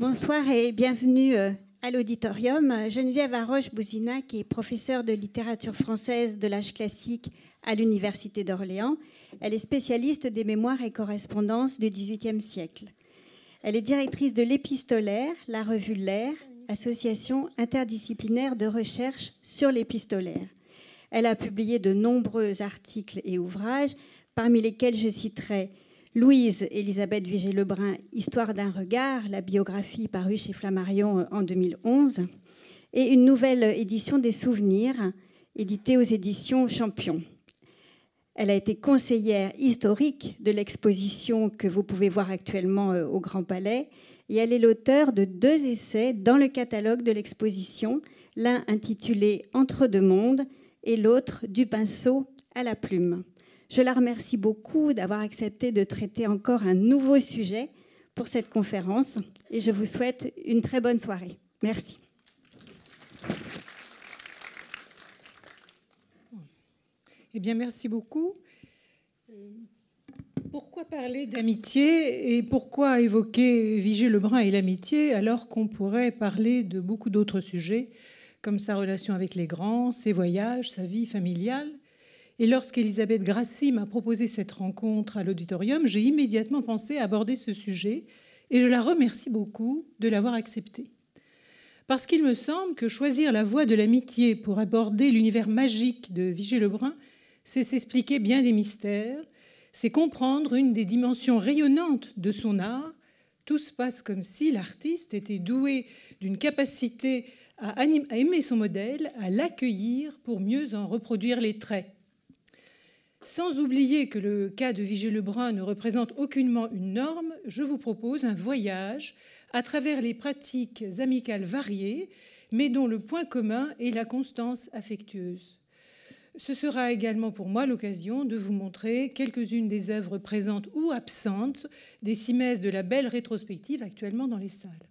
Bonsoir et bienvenue euh, à l'auditorium. Geneviève Arroche-Bouzina, qui est professeure de littérature française de l'âge classique à l'Université d'Orléans. Elle est spécialiste des mémoires et correspondances du XVIIIe siècle. Elle est directrice de l'Épistolaire, la revue L'Air, association interdisciplinaire de recherche sur l'épistolaire. Elle a publié de nombreux articles et ouvrages, parmi lesquels je citerai Louise Elisabeth Vigée-Lebrun, Histoire d'un regard, la biographie parue chez Flammarion en 2011, et une nouvelle édition des Souvenirs, éditée aux éditions Champion. Elle a été conseillère historique de l'exposition que vous pouvez voir actuellement euh, au Grand Palais, et elle est l'auteur de deux essais dans le catalogue de l'exposition, l'un intitulé Entre deux mondes et l'autre Du pinceau à la plume. Je la remercie beaucoup d'avoir accepté de traiter encore un nouveau sujet pour cette conférence et je vous souhaite une très bonne soirée. Merci. Eh bien, merci beaucoup. Euh, pourquoi parler d'amitié et pourquoi évoquer Vigée Lebrun et l'amitié alors qu'on pourrait parler de beaucoup d'autres sujets, comme sa relation avec les grands, ses voyages, sa vie familiale? Et lorsqu'Elisabeth Grassi m'a proposé cette rencontre à l'auditorium, j'ai immédiatement pensé à aborder ce sujet et je la remercie beaucoup de l'avoir accepté. Parce qu'il me semble que choisir la voie de l'amitié pour aborder l'univers magique de Vigée-Lebrun, c'est s'expliquer bien des mystères, c'est comprendre une des dimensions rayonnantes de son art. Tout se passe comme si l'artiste était doué d'une capacité à aimer son modèle, à l'accueillir pour mieux en reproduire les traits. Sans oublier que le cas de Vigée-Lebrun ne représente aucunement une norme, je vous propose un voyage à travers les pratiques amicales variées, mais dont le point commun est la constance affectueuse. Ce sera également pour moi l'occasion de vous montrer quelques-unes des œuvres présentes ou absentes des cimaises de la belle rétrospective actuellement dans les salles.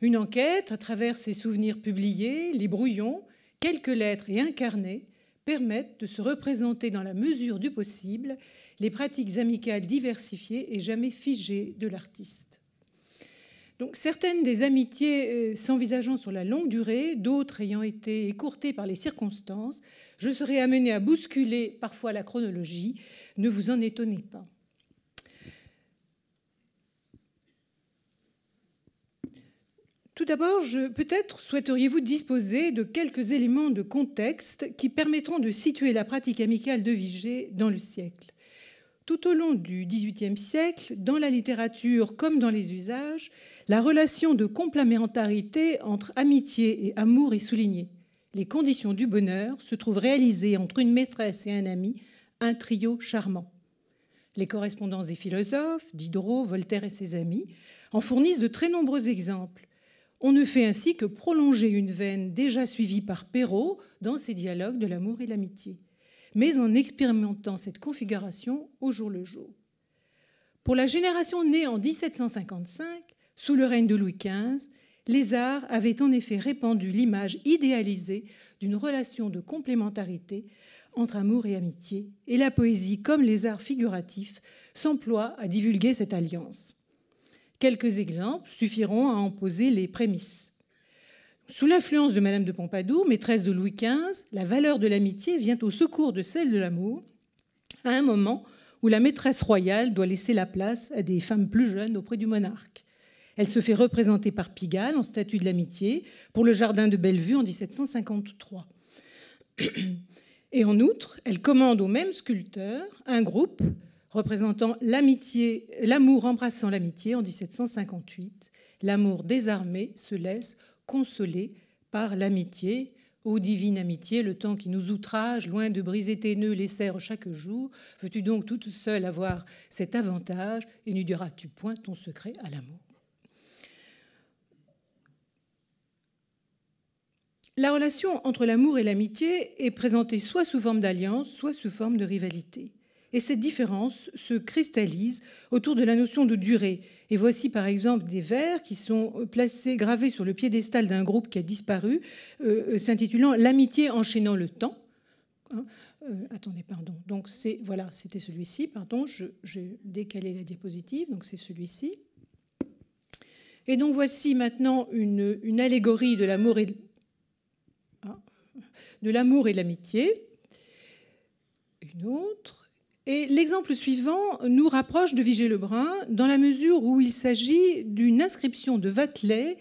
Une enquête à travers ces souvenirs publiés, les brouillons, quelques lettres et incarnés permettent de se représenter dans la mesure du possible les pratiques amicales diversifiées et jamais figées de l'artiste. Donc, certaines des amitiés euh, s'envisageant sur la longue durée, d'autres ayant été écourtées par les circonstances, je serai amenée à bousculer parfois la chronologie. Ne vous en étonnez pas. Tout d'abord, peut-être souhaiteriez-vous disposer de quelques éléments de contexte qui permettront de situer la pratique amicale de Vigée dans le siècle. Tout au long du XVIIIe siècle, dans la littérature comme dans les usages, la relation de complémentarité entre amitié et amour est soulignée. Les conditions du bonheur se trouvent réalisées entre une maîtresse et un ami, un trio charmant. Les correspondances des philosophes, Diderot, Voltaire et ses amis, en fournissent de très nombreux exemples. On ne fait ainsi que prolonger une veine déjà suivie par Perrault dans ses dialogues de l'amour et l'amitié, mais en expérimentant cette configuration au jour le jour. Pour la génération née en 1755, sous le règne de Louis XV, les arts avaient en effet répandu l'image idéalisée d'une relation de complémentarité entre amour et amitié, et la poésie, comme les arts figuratifs, s'emploient à divulguer cette alliance. Quelques exemples suffiront à en poser les prémices. Sous l'influence de Madame de Pompadour, maîtresse de Louis XV, la valeur de l'amitié vient au secours de celle de l'amour, à un moment où la maîtresse royale doit laisser la place à des femmes plus jeunes auprès du monarque. Elle se fait représenter par Pigalle en statue de l'amitié pour le jardin de Bellevue en 1753. Et en outre, elle commande au même sculpteur un groupe représentant l'amitié, l'amour embrassant l'amitié en 1758. L'amour désarmé se laisse consoler par l'amitié. Ô divine amitié, le temps qui nous outrage, loin de briser tes nœuds, les serre chaque jour, veux-tu donc toute seule avoir cet avantage et n'y diras-tu point ton secret à l'amour? La relation entre l'amour et l'amitié est présentée soit sous forme d'alliance, soit sous forme de rivalité. Et cette différence se cristallise autour de la notion de durée. Et voici par exemple des vers qui sont placés, gravés sur le piédestal d'un groupe qui a disparu, euh, euh, s'intitulant L'amitié enchaînant le temps. Hein, euh, attendez, pardon. Donc c'est voilà, c'était celui-ci. Pardon, j'ai décalé la diapositive. Donc c'est celui-ci. Et donc voici maintenant une, allégorie de l'amour et de, ah, l'amour et l'amitié. Une autre. Et l'exemple suivant nous rapproche de Vigée-Lebrun dans la mesure où il s'agit d'une inscription de Vatelet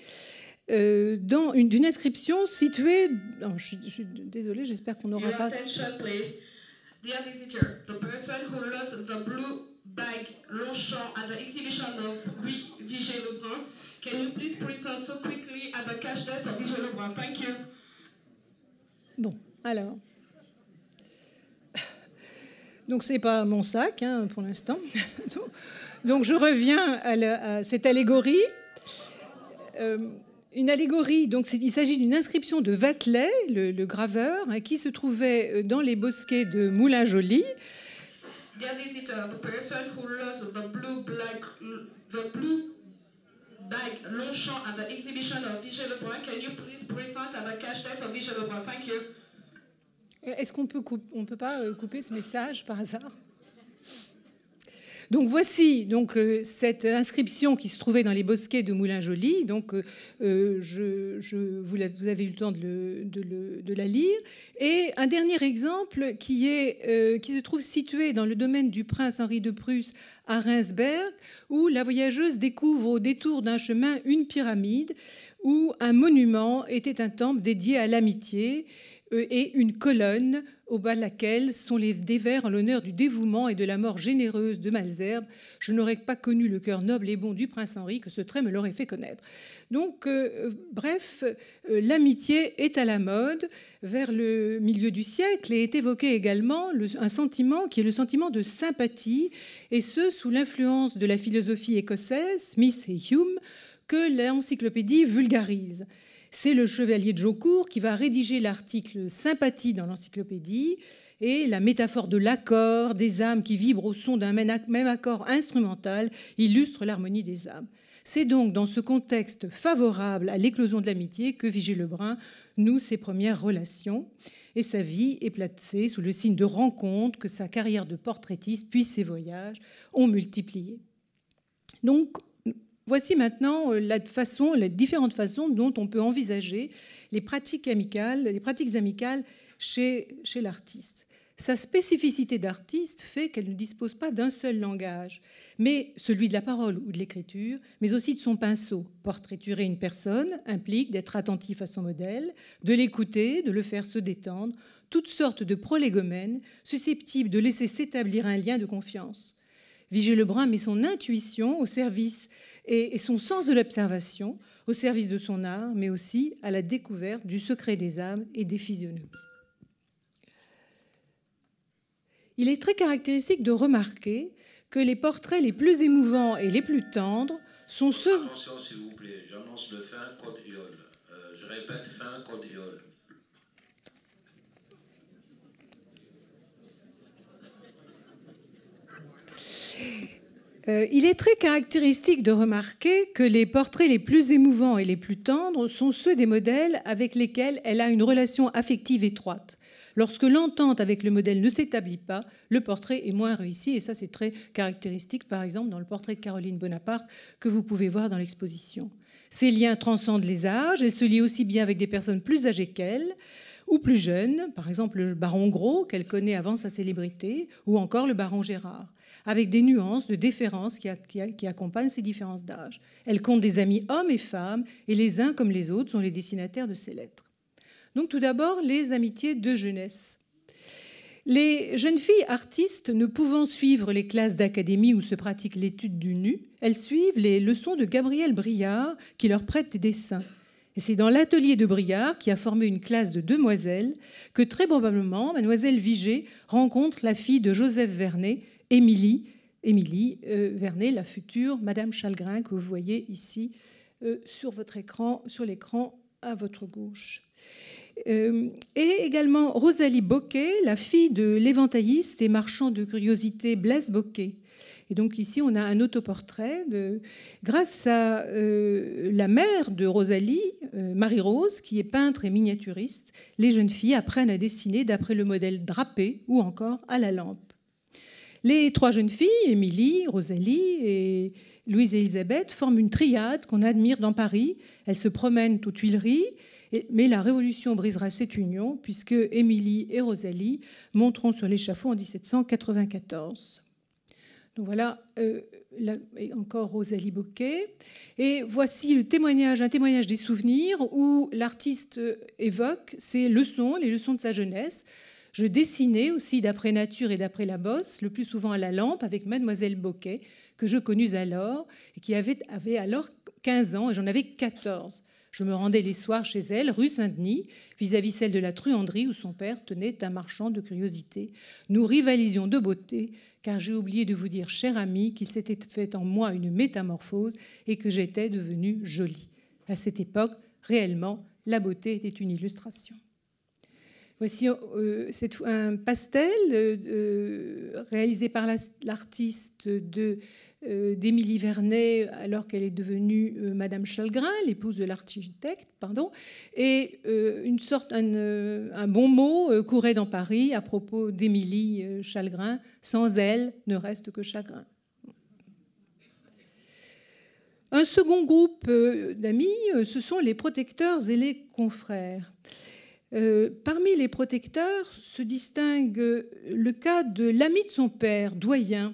euh, dans d'une inscription située. Oh, je, je, suis désolée, j'espère qu'on n'aura pas. Dear visitor, the person who lost the blue bag Longchamp at the exhibition of Vigée Lebrun, can you please present so quickly at the cash desk of Vigée Lebrun? Thank you. Bon, alors. Donc c'est pas mon sac hein, pour l'instant. Donc je reviens à, à cette allégorie. Euh, une allégorie, donc il s'agit d'une inscription de Vatelet, le, graveur, hein, qui se trouvait euh, dans les bosquets de Moulin-Joly. Visitor, the blue, bag Longchamp at the exhibition of Vigée Lebrun, can you please present at the cash desk of Vigée Lebrun? Thank you. Est-ce qu'on peut, on peut pas euh, couper ce message par hasard? Donc voici donc euh, cette inscription qui se trouvait dans les bosquets de Moulin-Joly. Donc euh, euh, je, vous, avez eu le temps de, la lire. Et un dernier exemple qui, est, qui se trouve situé dans le domaine du prince Henri de Prusse à Reinsberg, où la voyageuse découvre au détour d'un chemin une pyramide où un monument était un temple dédié à l'amitié et une colonne au bas de laquelle sont les, des vers en l'honneur du dévouement et de la mort généreuse de Malzerbe. Je n'aurais pas connu le cœur noble et bon du prince Henri que ce trait me l'aurait fait connaître. Donc, euh, bref, euh, l'amitié est à la mode vers le milieu du siècle et est évoqué également un sentiment qui est le sentiment de sympathie, et ce, sous l'influence de la philosophie écossaise, Smith et Hume, que l'encyclopédie vulgarise. C'est le chevalier de Jaucourt qui va rédiger l'article Sympathie dans l'encyclopédie et la métaphore de l'accord des âmes qui vibrent au son d'un même accord instrumental illustre l'harmonie des âmes. C'est donc dans ce contexte favorable à l'éclosion de l'amitié que Vigée Lebrun noue ses premières relations et sa vie est placée sous le signe de rencontre que sa carrière de portraitiste puis ses voyages ont multiplié. Donc Voici maintenant euh, la façon, les différentes façons dont on peut envisager les pratiques amicales, les pratiques amicales chez, l'artiste. Sa spécificité d'artiste fait qu'elle ne dispose pas d'un seul langage, mais celui de la parole ou de l'écriture, mais aussi de son pinceau. Portraiturer une personne implique d'être attentif à son modèle, de l'écouter, de le faire se détendre, toutes sortes de prolégomènes susceptibles de laisser s'établir un lien de confiance. Vigée Lebrun met son intuition au service et, son sens de l'observation au service de son art, mais aussi à la découverte du secret des âmes et des physionomies. Il est très caractéristique de remarquer que les portraits les plus émouvants et les plus tendres sont ceux. J'annonce le fin. Euh, je répète, fin Euh, il est très caractéristique de remarquer que les portraits les plus émouvants et les plus tendres sont ceux des modèles avec lesquels elle a une relation affective étroite. Lorsque l'entente avec le modèle ne s'établit pas, le portrait est moins réussi. Et ça, c'est très caractéristique, par exemple, dans le portrait de Caroline Bonaparte que vous pouvez voir dans l'exposition. Ces liens transcendent les âges et se lient aussi bien avec des personnes plus âgées qu'elle ou plus jeunes, par exemple le baron Gros qu'elle connaît avant sa célébrité, ou encore le baron Gérard avec des nuances de déférence qui, accompagnent ces différences d'âge. Elle compte des amis hommes et femmes, et les uns comme les autres sont les destinataires de ces lettres. Donc tout d'abord, les amitiés de jeunesse. Les jeunes filles artistes ne pouvant suivre les classes d'académie où se pratique l'étude du nu, elles suivent les leçons de Gabriel Briard qui leur prête des dessins. Et c'est dans l'atelier de Briard, qui a formé une classe de demoiselles, que très probablement mademoiselle Vigée rencontre la fille de Joseph Vernet, Émilie, Émilie euh, Vernet, la future Madame Chalgrin que vous voyez ici euh, sur votre écran, sur l'écran à votre gauche. Euh, et également Rosalie Boquet, la fille de l'éventailliste et marchand de curiosités Blaise Boquet. Et donc ici, on a un autoportrait de, grâce à la mère de Rosalie, Marie-Rose, qui est peintre et miniaturiste. Les jeunes filles apprennent à dessiner d'après le modèle drapé ou encore à la lampe. Les trois jeunes filles, Émilie, Rosalie et, Louise et Elisabeth forment une triade qu'on admire dans Paris. Elles se promènent aux Tuileries, mais la Révolution brisera cette union puisque Émilie et Rosalie monteront sur l'échafaud en 1794. Donc voilà, euh, encore Rosalie Bocquet. Et voici le témoignage, un témoignage des souvenirs où l'artiste évoque ses leçons, les leçons de sa jeunesse. Je dessinais aussi d'après nature et d'après la bosse, le plus souvent à la lampe, avec mademoiselle Bocquet, que je connus alors et qui avait, avait alors 15 ans et j'en avais 14. Je me rendais les soirs chez elle, rue Saint-Denis, vis-à-vis celle de la truanderie où son père tenait un marchand de curiosités. Nous rivalisions de beauté, car j'ai oublié de vous dire, cher ami, qu'il s'était fait en moi une métamorphose et que j'étais devenue jolie. À cette époque, réellement, la beauté était une illustration. Voici euh, un pastel euh, réalisé par l'artiste euh, d'Émilie Vernet alors qu'elle est devenue euh, Madame Chalgrin, l'épouse de l'architecte, pardon, et euh, une sorte, un, bon mot courait dans Paris à propos d'Émilie Chalgrin. Sans elle, ne reste que chagrin. Un second groupe d'amis, ce sont les protecteurs et les confrères. Parmi les protecteurs se distingue le cas de l'ami de son père, doyen,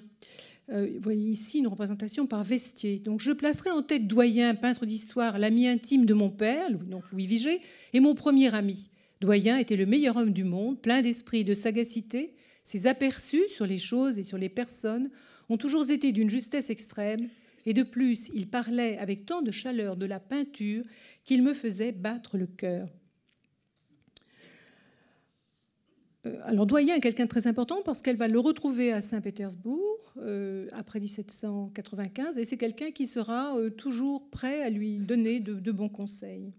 euh, vous voyez ici une représentation par Vestier. Donc je placerai en tête Doyen, peintre d'histoire, l'ami intime de mon père, donc Louis Vigée, et mon premier ami. Doyen était le meilleur homme du monde, plein d'esprit et de sagacité. Ses aperçus sur les choses et sur les personnes ont toujours été d'une justesse extrême, et de plus, il parlait avec tant de chaleur de la peinture qu'il me faisait battre le cœur. Euh, alors Doyen est quelqu'un de très important parce qu'elle va le retrouver à Saint-Pétersbourg euh, après 1795 et c'est quelqu'un qui sera euh, toujours prêt à lui donner de, bons conseils.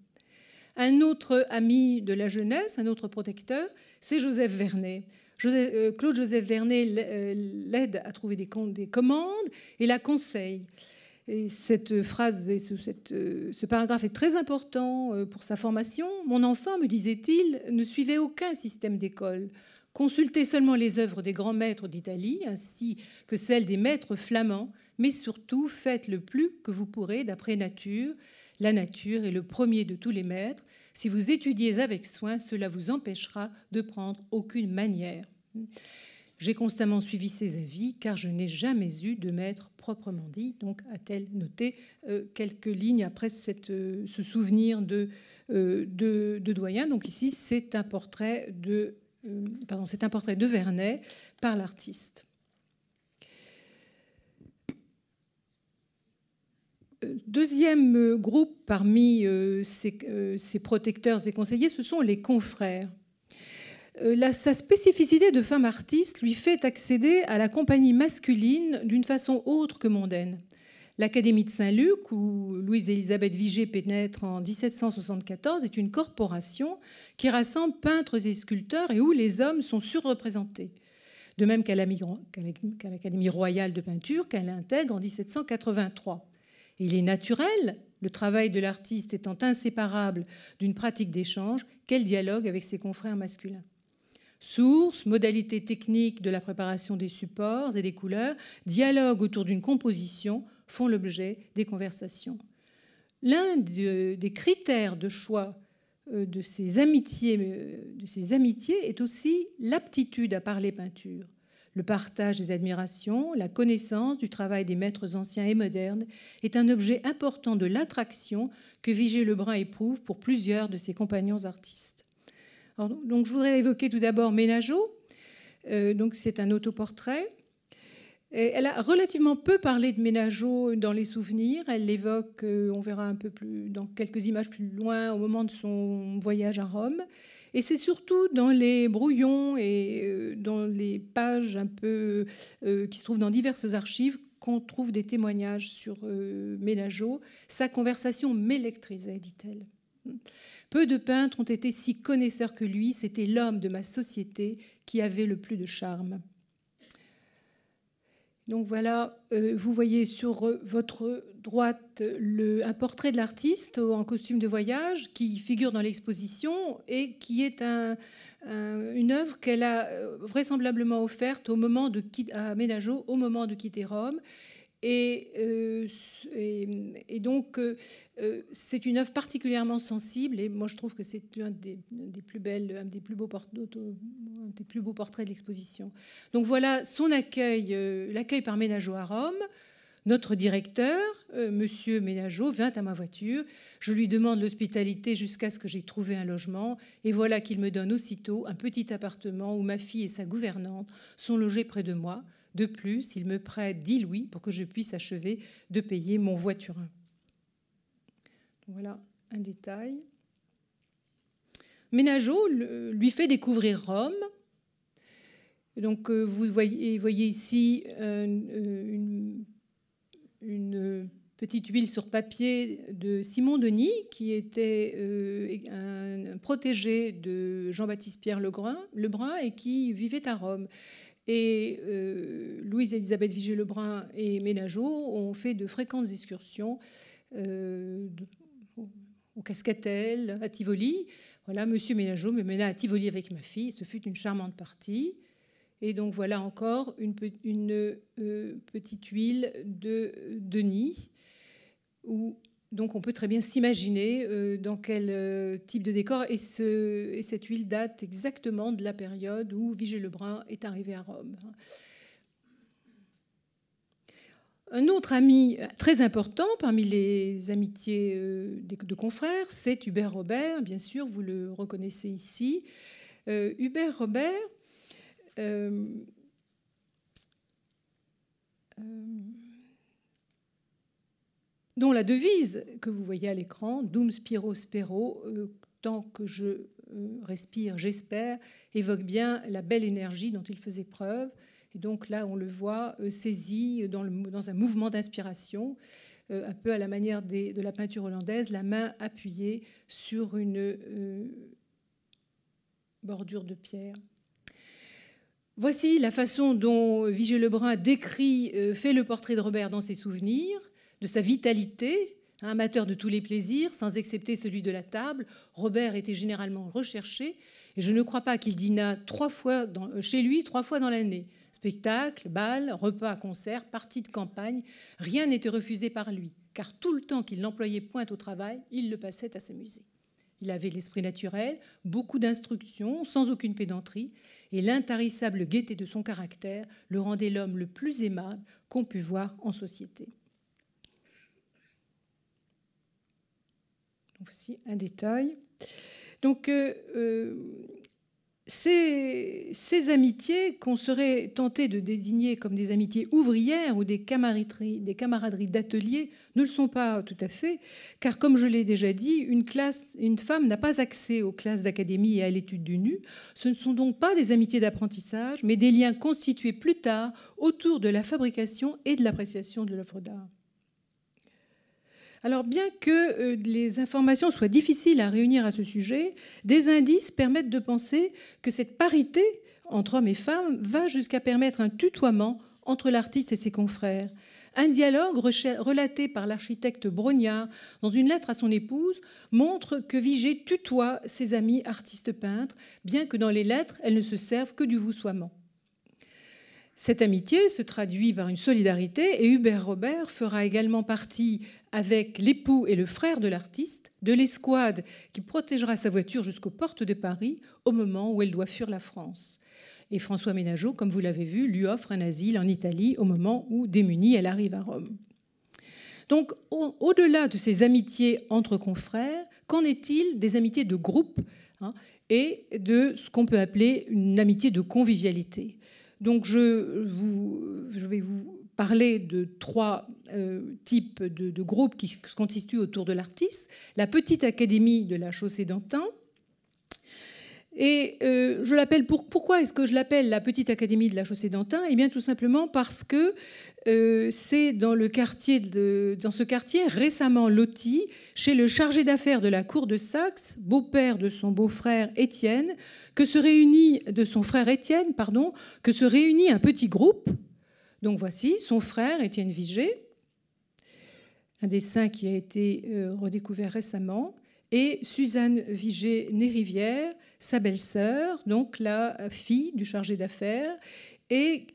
Un autre ami de la jeunesse, un autre protecteur, c'est Joseph Vernet. Claude Joseph Vernet l'aide à trouver des, des commandes et la conseille. Et cette phrase et ce, ce, paragraphe est très important euh, pour sa formation. Mon enfant, me disait-il, ne suivait aucun système d'école. Consultez seulement les œuvres des grands maîtres d'Italie, ainsi que celles des maîtres flamands, mais surtout faites le plus que vous pourrez d'après nature. La nature est le premier de tous les maîtres. Si vous étudiez avec soin, cela vous empêchera de prendre aucune manière. J'ai constamment suivi ses avis car je n'ai jamais eu de maître proprement dit. Donc a-t-elle noté euh, quelques lignes après euh, ce souvenir de, euh, de, de, doyen? Donc ici c'est un portrait de pardon, c'est un portrait de Vernet par l'artiste. Deuxième groupe parmi ces protecteurs et conseillers, ce sont les confrères. Euh, sa spécificité de femme artiste lui fait accéder à la compagnie masculine d'une façon autre que mondaine. L'Académie de Saint-Luc, où Louise-Élisabeth Vigée pénètre en 1774, est une corporation qui rassemble peintres et sculpteurs et où les hommes sont surreprésentés. De même qu'à l'Académie royale de peinture qu'elle intègre en 1783. il est naturel, le travail de l'artiste étant inséparable d'une pratique d'échange, qu'elle dialogue avec ses confrères masculins. Sources, modalités techniques de la préparation des supports et des couleurs, dialogue autour d'une composition font l'objet des conversations. L'un des critères de choix euh, de ces, amitiés, euh, de ces amitiés est aussi l'aptitude à parler peinture, le partage des admirations, la connaissance du travail des maîtres anciens et modernes est un objet important de l'attraction que Vigée Lebrun éprouve pour plusieurs de ses compagnons artistes donc, je voudrais évoquer tout d'abord Ménageau. Euh, donc, c'est un autoportrait. elle a relativement peu parlé de Ménageau dans les souvenirs. Elle l'évoque, euh, on verra un peu plus dans quelques images plus loin, au moment de son voyage à Rome. Et c'est surtout dans les brouillons et euh, dans les pages un peu qui se trouvent dans diverses archives qu'on trouve des témoignages sur Ménageau. Sa conversation m'électrisait, dit-elle. Peu de peintres ont été si connaisseurs que lui, c'était l'homme de ma société qui avait le plus de charme. Donc voilà, euh, vous voyez sur votre droite un portrait de l'artiste en costume de voyage qui figure dans l'exposition et qui est une œuvre qu'elle a euh, vraisemblablement offerte à Ménageau au moment de quitter Rome Et, euh, et, donc, euh, c'est une œuvre particulièrement sensible. Et moi, je trouve que c'est un des, plus beaux, portraits de l'exposition. Donc voilà son accueil, l'accueil par Ménageau à Rome. Notre directeur, euh, Monsieur Ménageau, vint à ma voiture. Je lui demande l'hospitalité jusqu'à ce que j'ai trouvé un logement. Et voilà qu'il me donne aussitôt un petit appartement où ma fille et sa gouvernante sont logées près de moi. De plus, il me prête 10 louis pour que je puisse achever de payer mon voiturin. Voilà un détail. Ménageau lui fait découvrir Rome. Donc, euh, vous voyez, ici euh, une petite huile sur papier de Simon Denis, qui était euh, un protégé de Jean-Baptiste Pierre Lebrun et qui vivait à Rome. Et euh, Louise-Elisabeth Vigée-Lebrun et Ménageau ont fait de fréquentes excursions euh, au Cascatel, à Tivoli. Voilà, Monsieur Ménageau me mena à Tivoli avec ma fille. Ce fut une charmante partie. Et donc voilà encore une, euh, petite huile de Denis, où donc on peut très bien s'imaginer euh, dans quel euh, type de décor. Et, cette huile date exactement de la période où Vigée Lebrun est arrivé à Rome. Un autre ami très important parmi les amitiés de confrères, c'est Hubert Robert. Bien sûr, vous le reconnaissez ici. Hubert Robert euh, euh, dont la devise que vous voyez à l'écran, Dum Spiro Spero, euh, tant que je respire, j'espère, évoque bien la belle énergie dont il faisait preuve. Et donc là, on le voit saisi dans, un mouvement d'inspiration, un peu à la manière de la peinture hollandaise, la main appuyée sur une bordure de pierre. Voici la façon dont Vigée Lebrun décrit, euh, fait le portrait de Robert dans ses souvenirs, de sa vitalité, amateur de tous les plaisirs, sans excepter celui de la table. Robert était généralement recherché, et je ne crois pas qu'il dîna trois fois euh, chez lui trois fois dans l'année. Spectacle, bal, repas, concert, partie de campagne, rien n'était refusé par lui, car tout le temps qu'il n'employait point au travail, il le passait à s'amuser. Il avait l'esprit naturel, beaucoup d'instructions, sans aucune pédanterie, et l'intarissable gaieté de son caractère le rendait l'homme le plus aimable qu'on pût voir en société. Voici un détail. Donc, euh, euh, ces, amitiés qu'on serait tenté de désigner comme des amitiés ouvrières ou des camaraderies, des camaraderies d'atelier ne le sont pas tout à fait, car comme je l'ai déjà dit, une, classe, une femme n'a pas accès aux classes d'académie et à l'étude du nu. Ce ne sont donc pas des amitiés d'apprentissage, mais des liens constitués plus tard autour de la fabrication et de l'appréciation de l'œuvre d'art. Alors bien que euh, les informations soient difficiles à réunir à ce sujet, des indices permettent de penser que cette parité entre hommes et femmes va jusqu'à permettre un tutoiement entre l'artiste et ses confrères. Un dialogue relaté par l'architecte Brognard dans une lettre à son épouse montre que Vigée tutoie ses amis artistes peintres, bien que dans les lettres, elles ne se servent que du voussoiement. Cette amitié se traduit par une solidarité et Hubert Robert fera également partie avec l'époux et le frère de l'artiste de l'escouade qui protégera sa voiture jusqu'aux portes de Paris au moment où elle doit fuir la France. Et François Ménageau, comme vous l'avez vu, lui offre un asile en Italie au moment où, démunie, elle arrive à Rome. Donc, au-delà de ces amitiés entre confrères, qu'en est-il des amitiés de groupe hein, et de ce qu'on peut appeler une amitié de convivialité? Donc je, vais vous parler de trois euh, types de, groupes qui se constituent autour de l'artiste. La petite académie de la chaussée d'Antin. Et euh, je l'appelle pourquoi est-ce que je l'appelle la petite académie de la chaussée d'Antin? Eh bien tout simplement parce que euh, c'est dans ce quartier récemment loti chez le chargé d'affaires de la cour de Saxe, beau-père de son beau-frère Étienne, que se réunit de son frère Étienne, pardon, que se réunit un petit groupe. Donc voici son frère Étienne Vigée, un dessin qui a été euh, redécouvert récemment, et Suzanne Vigée-Nérivière, sa belle-sœur, donc la fille du chargé d'affaires, et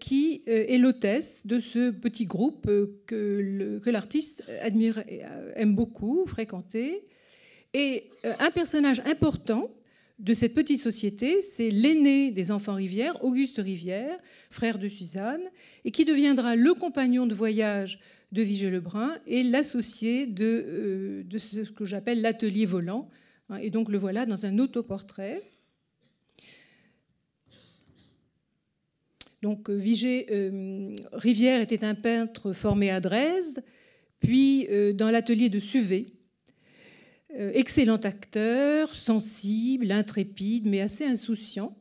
qui est l'hôtesse de ce petit groupe que l'artiste admire, aime beaucoup fréquenter. Et un personnage important de cette petite société, c'est l'aîné des enfants Rivière, Auguste Rivière, frère de Suzanne, et qui deviendra le compagnon de voyage de Vigée Lebrun et l'associé de, euh, de, ce que j'appelle l'atelier volant. Hein, et donc le voilà dans un autoportrait. Donc euh, Vigée euh, Rivière était un peintre formé à Dresde, puis dans l'atelier de Suvé, excellent acteur, sensible, intrépide, mais assez insouciant.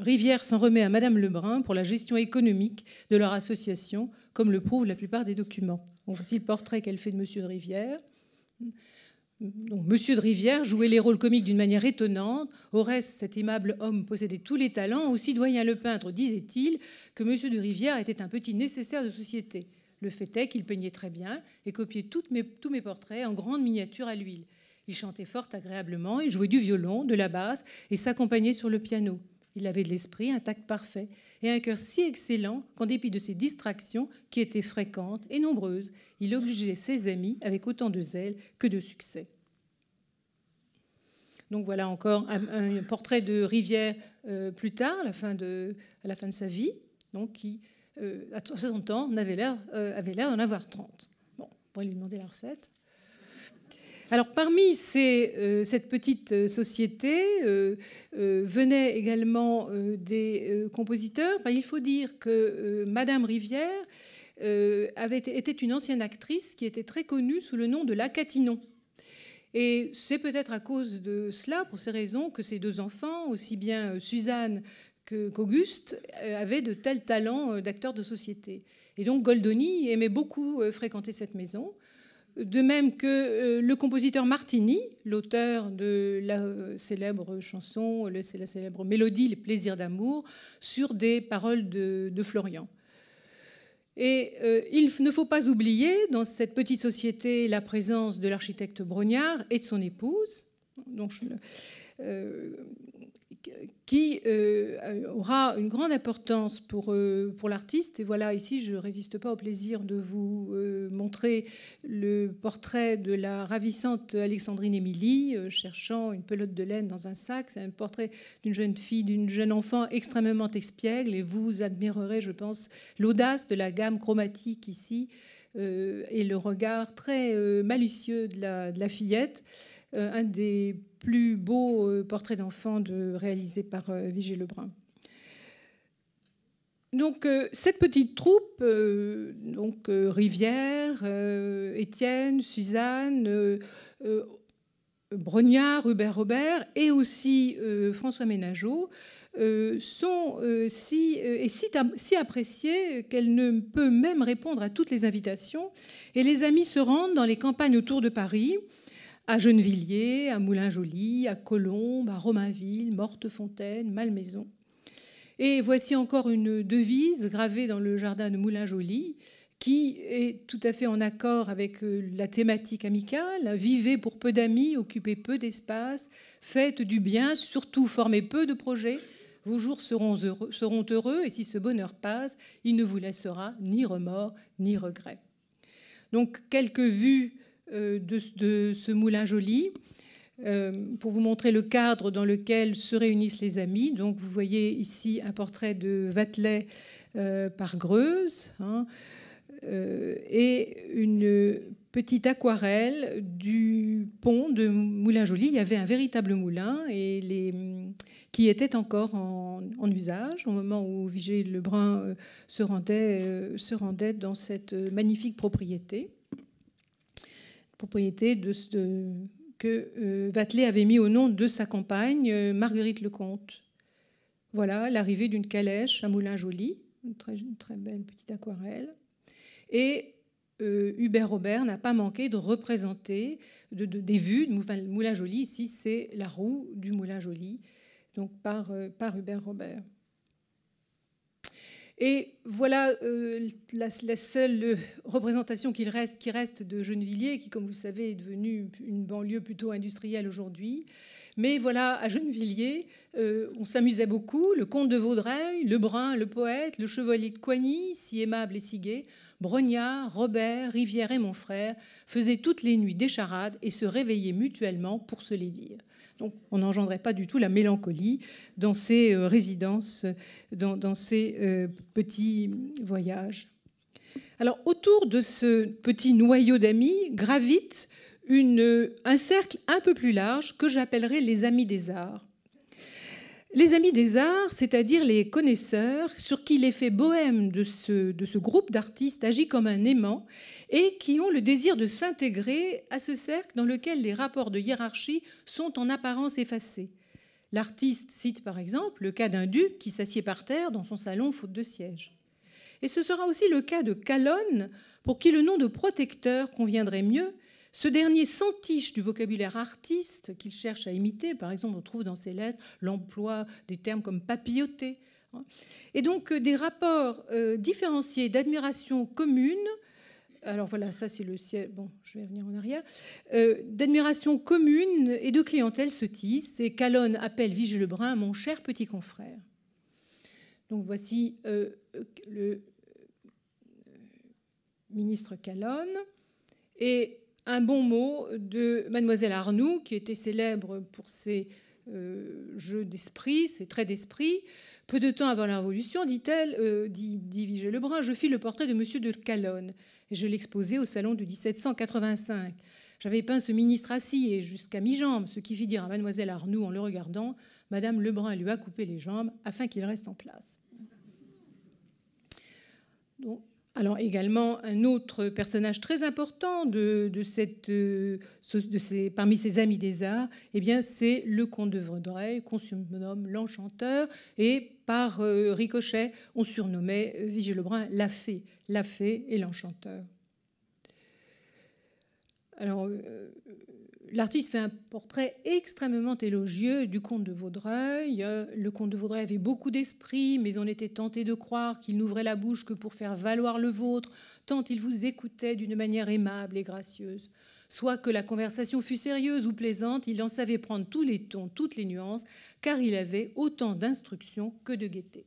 Rivière s'en remet à Madame Lebrun pour la gestion économique de leur association, comme le prouvent la plupart des documents. voici le portrait qu'elle fait de Monsieur de Rivière. Donc, Monsieur de Rivière jouait les rôles comiques d'une manière étonnante. Reste, cet aimable homme possédait tous les talents. Aussi doyen le peintre disait-il que Monsieur de Rivière était un petit nécessaire de société. Le fait est qu'il peignait très bien et copiait tous mes portraits en grande miniature à l'huile. Il chantait fort agréablement, il jouait du violon, de la basse et s'accompagnait sur le piano. Il avait de l'esprit, un tact parfait et un cœur si excellent qu'en dépit de ses distractions, qui étaient fréquentes et nombreuses, il obligeait ses amis avec autant de zèle que de succès. Donc voilà encore un, portrait de Rivière euh, plus tard, à la, fin de, sa vie, donc qui, euh, à 60 ans, avait l'air euh, d'en avoir 30. Bon, on lui demander la recette. Alors parmi euh, cette petite euh, société euh, venaient également des compositeurs. il faut dire que Madame Rivière avait, était une ancienne actrice qui était très connue sous le nom de La Catinon. Et c'est peut-être à cause de cela, pour ces raisons, que ces deux enfants, aussi bien Suzanne qu'Auguste, avaient de tels talents d'acteurs de société. Et donc Goldoni aimait beaucoup fréquenter cette maison de même que euh, le compositeur Martini, l'auteur de la célèbre chanson, la célèbre mélodie Les plaisirs d'amour, sur des paroles de, Florian. Et euh, il ne faut pas oublier dans cette petite société la présence de l'architecte Brognard et de son épouse, euh, qui euh, aura une grande importance pour, euh, pour l'artiste. Et voilà, ici, je ne résiste pas au plaisir de vous euh, montrer le portrait de la ravissante Alexandrine Émilie, cherchant une pelote de laine dans un sac. C'est un portrait d'une jeune fille, d'une jeune enfant extrêmement expiègle. Et vous admirerez, je pense, l'audace de la gamme chromatique ici et le regard très malicieux de la fillette. Un des plus beau euh, portrait d'enfant réalisé par euh, Vigée Lebrun. Donc euh, cette petite troupe, donc Rivière, Étienne, Suzanne, Brognard, Hubert Robert et aussi François Ménageau, sont si, et qu'elle ne peut même répondre à toutes les invitations. Et les amis se rendent dans les campagnes autour de Paris à Gennevilliers, à Moulin-Joly, à Colombes, à Romainville, Mortefontaine, Malmaison. Et voici encore une devise gravée dans le jardin de Moulin-Joly qui est tout à fait en accord avec euh, la thématique amicale. Vivez pour peu d'amis, occupez peu d'espace, faites du bien, surtout formez peu de projets. Vos jours seront heureux, seront heureux et si ce bonheur passe, il ne vous laissera ni remords ni regrets. Donc quelques vues euh, de, ce moulin joli euh, pour vous montrer le cadre dans lequel se réunissent les amis. Donc vous voyez ici un portrait de Vatelet euh, par Greuze hein, et une petite aquarelle du pont de Moulin-Joli. Il y avait un véritable moulin qui était encore en, usage au moment où Vigée Lebrun se se rendait dans cette magnifique propriété propriété de, que euh, Vatelet avait mis au nom de sa compagne, euh, Marguerite Lecomte. Voilà l'arrivée d'une calèche à Moulin-Joli, une très, belle petite aquarelle. Et euh, Hubert Robert n'a pas manqué de représenter des vues de Moulin-Joli. Ici, c'est la roue du Moulin-Joli, donc par, par Hubert Robert. Et voilà euh, la, seule représentation qu'il reste, qui reste de Gennevilliers, qui, comme vous savez, est devenue une banlieue plutôt industrielle aujourd'hui. Mais voilà, à Gennevilliers, euh, on s'amusait beaucoup. Le comte de Vaudreuil, le brun, le poète, le chevalier de Coigny, si aimable et si gai, Brognard, Robert, Rivière et mon frère faisaient toutes les nuits des charades et se réveillaient mutuellement pour se les dire. On n'engendrait pas du tout la mélancolie dans ces euh, résidences, dans, ces euh, petits voyages. Alors autour de ce petit noyau d'amis gravite un cercle un peu plus large que j'appellerais les amis des arts. Les amis des arts, c'est-à-dire les connaisseurs sur qui l'effet bohème de ce, groupe d'artistes agit comme un aimant et qui ont le désir de s'intégrer à ce cercle dans lequel les rapports de hiérarchie sont en apparence effacés. L'artiste cite par exemple le cas d'un duc qui s'assied par terre dans son salon faute de siège. Et ce sera aussi le cas de Calonne, pour qui le nom de protecteur conviendrait mieux. Ce dernier s'entiche du vocabulaire artiste qu'il cherche à imiter. Par exemple, on trouve dans ses lettres l'emploi des termes comme papilloter. Et donc euh, des rapports euh, différenciés d'admiration commune alors voilà, ça c'est le ciel. Bon, je vais revenir en arrière. Euh, d'admiration commune et de clientèle se tisse. Et Calonne appelle Vigée Lebrun mon cher petit confrère. Donc voici le ministre Calonne. Et un bon mot de Mademoiselle Arnoux, qui était célèbre pour ses euh, jeux d'esprit, ses traits d'esprit. Peu de temps avant la Révolution, dit-elle, dit, dit Vigée Lebrun, je fis le portrait de Monsieur de Calonne et je l'exposais au salon de 1785. J'avais peint ce ministre assis et jusqu'à mi-jambe, ce qui fit dire à mademoiselle Arnoux en le regardant, Madame Lebrun lui a coupé les jambes afin qu'il reste en place. Alors également un autre personnage très important de, ces, parmi ses amis des arts, eh bien c'est le comte de Vaudreuil, qu'on surnomme l'enchanteur, et par euh, ricochet, on surnommait Vigée Lebrun la fée la fée et l'enchanteur. Alors, euh, l'artiste fait un portrait extrêmement élogieux du comte de Vaudreuil. Euh, le comte de Vaudreuil avait beaucoup d'esprit, mais on était tenté de croire qu'il n'ouvrait la bouche que pour faire valoir le vôtre, tant il vous écoutait d'une manière aimable et gracieuse. Soit que la conversation fût sérieuse ou plaisante, il en savait prendre tous les tons, toutes les nuances, car il avait autant d'instruction que de gaieté.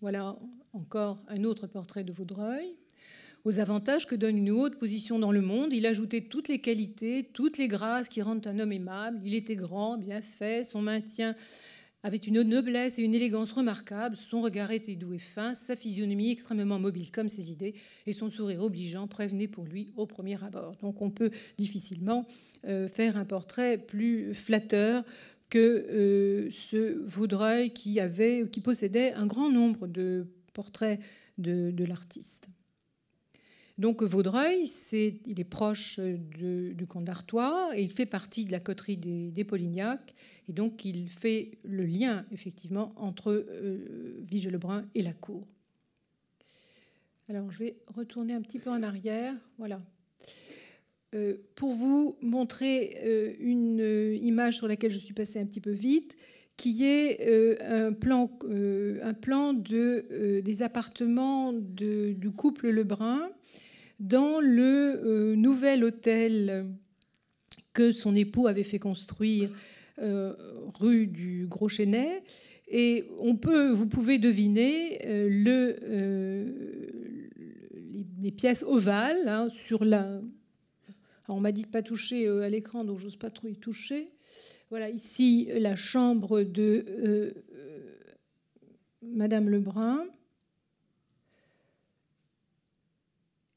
Voilà encore un autre portrait de Vaudreuil. Aux avantages que donne une haute position dans le monde, il ajoutait toutes les qualités, toutes les grâces qui rendent un homme aimable. Il était grand, bien fait, son maintien avait une noblesse et une élégance remarquables, son regard était doux et fin, sa physionomie extrêmement mobile comme ses idées, et son sourire obligeant prévenait pour lui au premier abord. Donc on peut difficilement euh, faire un portrait plus flatteur que euh, ce Vaudreuil qui, avait, qui possédait un grand nombre de portraits de, l'artiste. Donc Vaudreuil, il est proche du comte d'Artois et il fait partie de la coterie des, Polignac. Et donc il fait le lien effectivement entre euh, Vigée-Lebrun et la cour. Alors je vais retourner un petit peu en arrière. Voilà. Euh, pour vous montrer euh, une euh, image sur laquelle je suis passée un petit peu vite, qui est un plan, un plan de, des appartements du couple Lebrun dans le nouvel hôtel que son époux avait fait construire rue du Gros Chenet. Et on peut, vous pouvez deviner le, les, pièces ovales hein, sur la on m'a dit de pas toucher euh, à l'écran, donc j'ose pas trop y toucher. Voilà, ici la chambre de euh, euh, Madame Lebrun.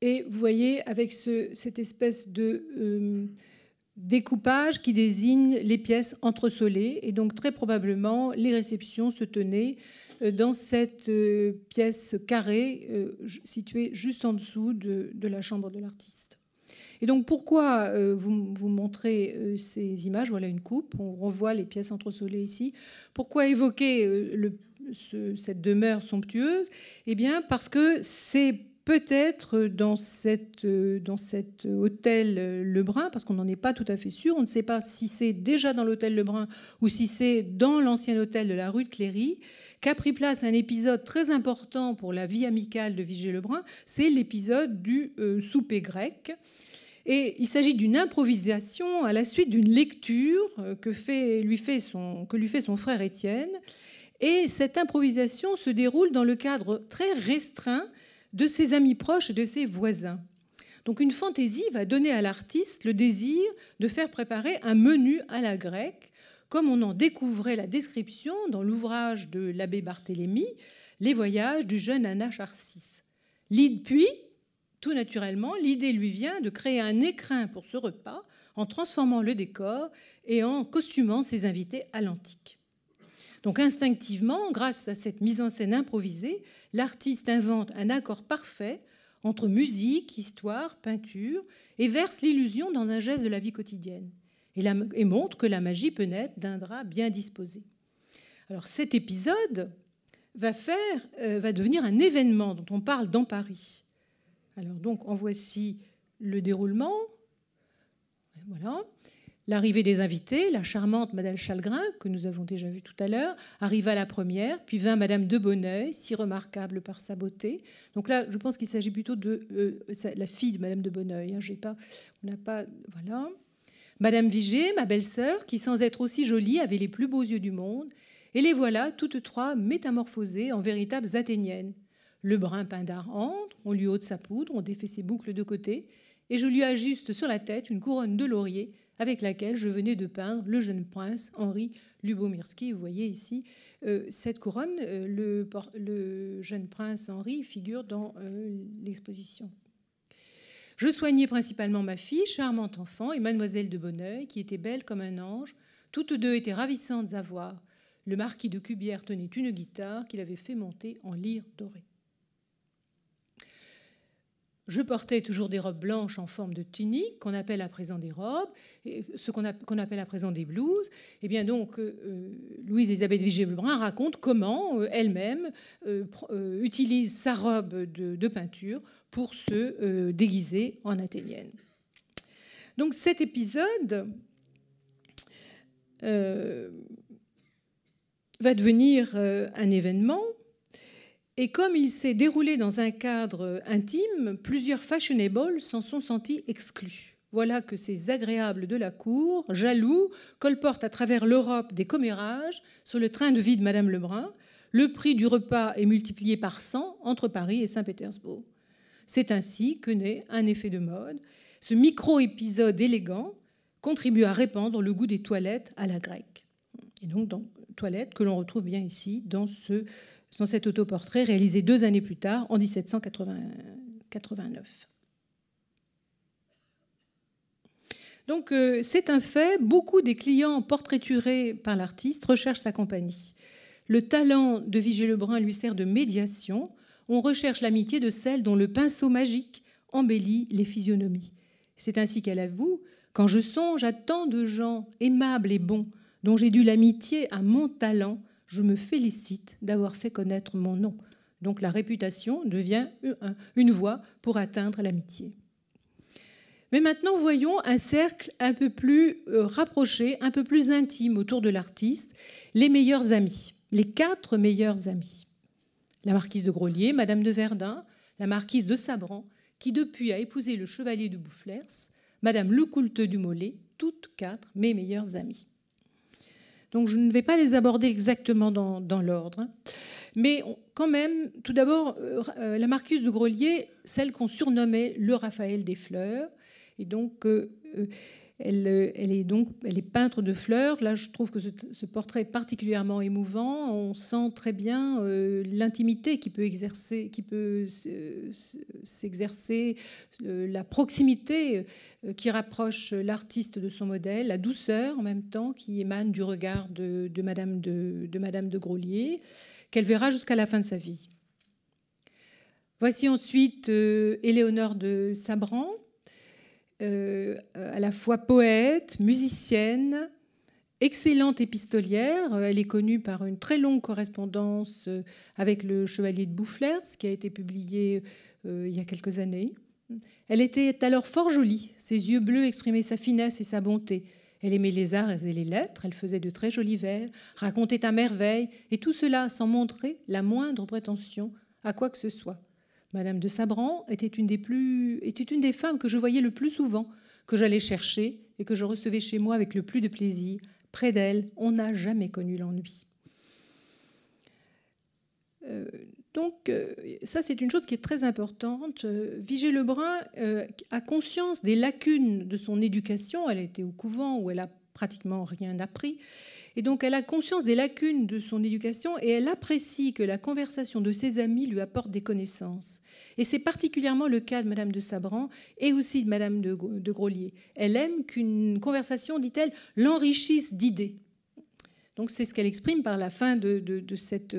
Et vous voyez, avec cette espèce de découpage qui désigne les pièces entresolées. Et donc, très probablement, les réceptions se tenaient dans cette pièce carrée située juste en dessous de la chambre de l'artiste. Et donc pourquoi euh, vous, vous montrez euh, ces images? Voilà une coupe, on revoit les pièces entresolées ici. Pourquoi évoquer euh, cette demeure somptueuse? Eh bien parce que c'est peut-être dans, cet hôtel Lebrun, parce qu'on n'en est pas tout à fait sûr. On ne sait pas si c'est déjà dans l'hôtel Lebrun ou si c'est dans l'ancien hôtel de la rue de Cléry qu'a pris place un épisode très important pour la vie amicale de Vigée-Lebrun, c'est l'épisode du souper grec. Et il s'agit d'une improvisation à la suite d'une lecture euh, que, lui fait son, que lui fait son frère Étienne. Et cette improvisation se déroule dans le cadre très restreint de ses amis proches et de ses voisins. Donc une fantaisie va donner à l'artiste le désir de faire préparer un menu à la grecque comme on en découvrait la description dans l'ouvrage de l'abbé Barthélemy, Les voyages du jeune Anacharsis. Puis, tout naturellement, l'idée lui vient de créer un écrin pour ce repas en transformant le décor et en costumant ses invités à l'antique. Donc instinctivement, grâce à cette mise en scène improvisée, l'artiste invente un accord parfait entre musique, histoire, peinture et verse l'illusion dans un geste de la vie quotidienne et, montre que la magie peut naître d'un drap bien disposé. Alors cet épisode va, faire, euh, va devenir un événement dont on parle dans Paris. Alors donc en voici le déroulement. Voilà. L'arrivée des invités, la charmante Madame Chalgrin, que nous avons déjà vue tout à l'heure, arriva la première, puis vint Madame de Bonneuil, si remarquable par sa beauté. Donc là, je pense qu'il s'agit plutôt de euh, la fille de Madame de Bonneuil. Hein, j'ai pas, on n'a pas, voilà. Madame Vigée, ma belle-sœur, qui sans être aussi jolie avait les plus beaux yeux du monde, et les voilà toutes trois métamorphosées en véritables athéniennes. Le brun pindar entre, on lui ôte sa poudre, on défait ses boucles de côté, et je lui ajuste sur la tête une couronne de laurier avec laquelle je venais de peindre le jeune prince Henri Lubomirski. Vous voyez ici euh, cette couronne, euh, le, jeune prince Henri figure dans euh, l'exposition. Je soignais principalement ma fille, charmante enfant, et mademoiselle de Bonneuil, qui était belle comme un ange. Toutes deux étaient ravissantes à voir. Le marquis de Cubière tenait une guitare qu'il avait fait monter en lyre dorée. Je portais toujours des robes blanches en forme de tunique, qu'on appelle à présent des robes, ce qu'on appelle à présent des blouses. Et eh bien donc, euh, euh, Louise-Elisabeth Vigée-Lebrun raconte comment euh, elle-même utilise sa robe de, peinture pour se déguiser en athénienne. Donc cet épisode va devenir un événement et comme il s'est déroulé dans un cadre intime, plusieurs fashionables s'en sont sentis exclus. Voilà que ces agréables de la cour, jaloux, colportent à travers l'Europe des commérages sur le train de vie de Madame Lebrun. Le prix du repas est multiplié par 100 entre Paris et Saint-Pétersbourg. C'est ainsi que naît un effet de mode. Ce micro-épisode élégant contribue à répandre le goût des toilettes à la grecque. Et donc, toilettes que l'on retrouve bien ici dans ce dans cet autoportrait réalisé deux années plus tard, en 1789. Donc euh, c'est un fait, beaucoup des clients portraiturés par l'artiste recherchent sa compagnie. Le talent de Vigée Lebrun lui sert de médiation. On recherche l'amitié de celle dont le pinceau magique embellit les physionomies. C'est ainsi qu'elle avoue Quand je songe à tant de gens aimables et bons, dont j'ai dû l'amitié à mon talent, je me félicite d'avoir fait connaître mon nom. Donc la réputation devient une voie pour atteindre l'amitié. Mais maintenant, voyons un cercle un peu plus euh, rapproché, un peu plus intime autour de l'artiste, les meilleurs amis, les quatre meilleurs amis. La marquise de Grolier, Madame de Verdun, la marquise de Sabran, qui depuis a épousé le chevalier de Boufflers, Madame Lecoulteux du Mollet, toutes quatre mes meilleures amies. Donc je ne vais pas les aborder exactement dans, l'ordre. Mais quand même, tout d'abord, euh, euh, la marquise de Grelier, celle qu'on surnommait le Raphaël des fleurs. Et donc, euh, euh, elle, est donc elle est peintre de fleurs. Là, je trouve que ce, portrait est particulièrement émouvant. On sent très bien euh, l'intimité qui peut exercer, qui peut s'exercer, euh, la proximité qui rapproche l'artiste de son modèle, la douceur en même temps qui émane du regard de, Madame de, de de Grolier, qu'elle verra jusqu'à la fin de sa vie. Voici ensuite Éléonore de Sabran, euh, à la fois poète, musicienne, excellente épistolière. Elle est connue par une très longue correspondance euh, avec le chevalier de Boufflers, qui a été publiée il y a quelques années. Elle était alors fort jolie, ses yeux bleus exprimaient sa finesse et sa bonté. Elle aimait les arts et les lettres, elle faisait de très jolis vers, racontait à merveille, et tout cela sans montrer la moindre prétention à quoi que ce soit. Madame de Sabran était une des, femmes que je voyais le plus souvent, que j'allais chercher et que je recevais chez moi avec le plus de plaisir. Près d'elle, on n'a jamais connu l'ennui. Euh, donc, euh, ça, c'est une chose qui est très importante. Euh, Vigée Lebrun a conscience des lacunes de son éducation. Elle a été au couvent où elle a pratiquement rien appris. Et donc, elle a conscience des lacunes de son éducation et elle apprécie que la conversation de ses amis lui apporte des connaissances. Et c'est particulièrement le cas de Madame de Sabran et aussi de Madame de, de Grolier. Elle aime qu'une conversation, dit-elle, l'enrichisse d'idées. Donc, c'est ce qu'elle exprime par la fin de, de cette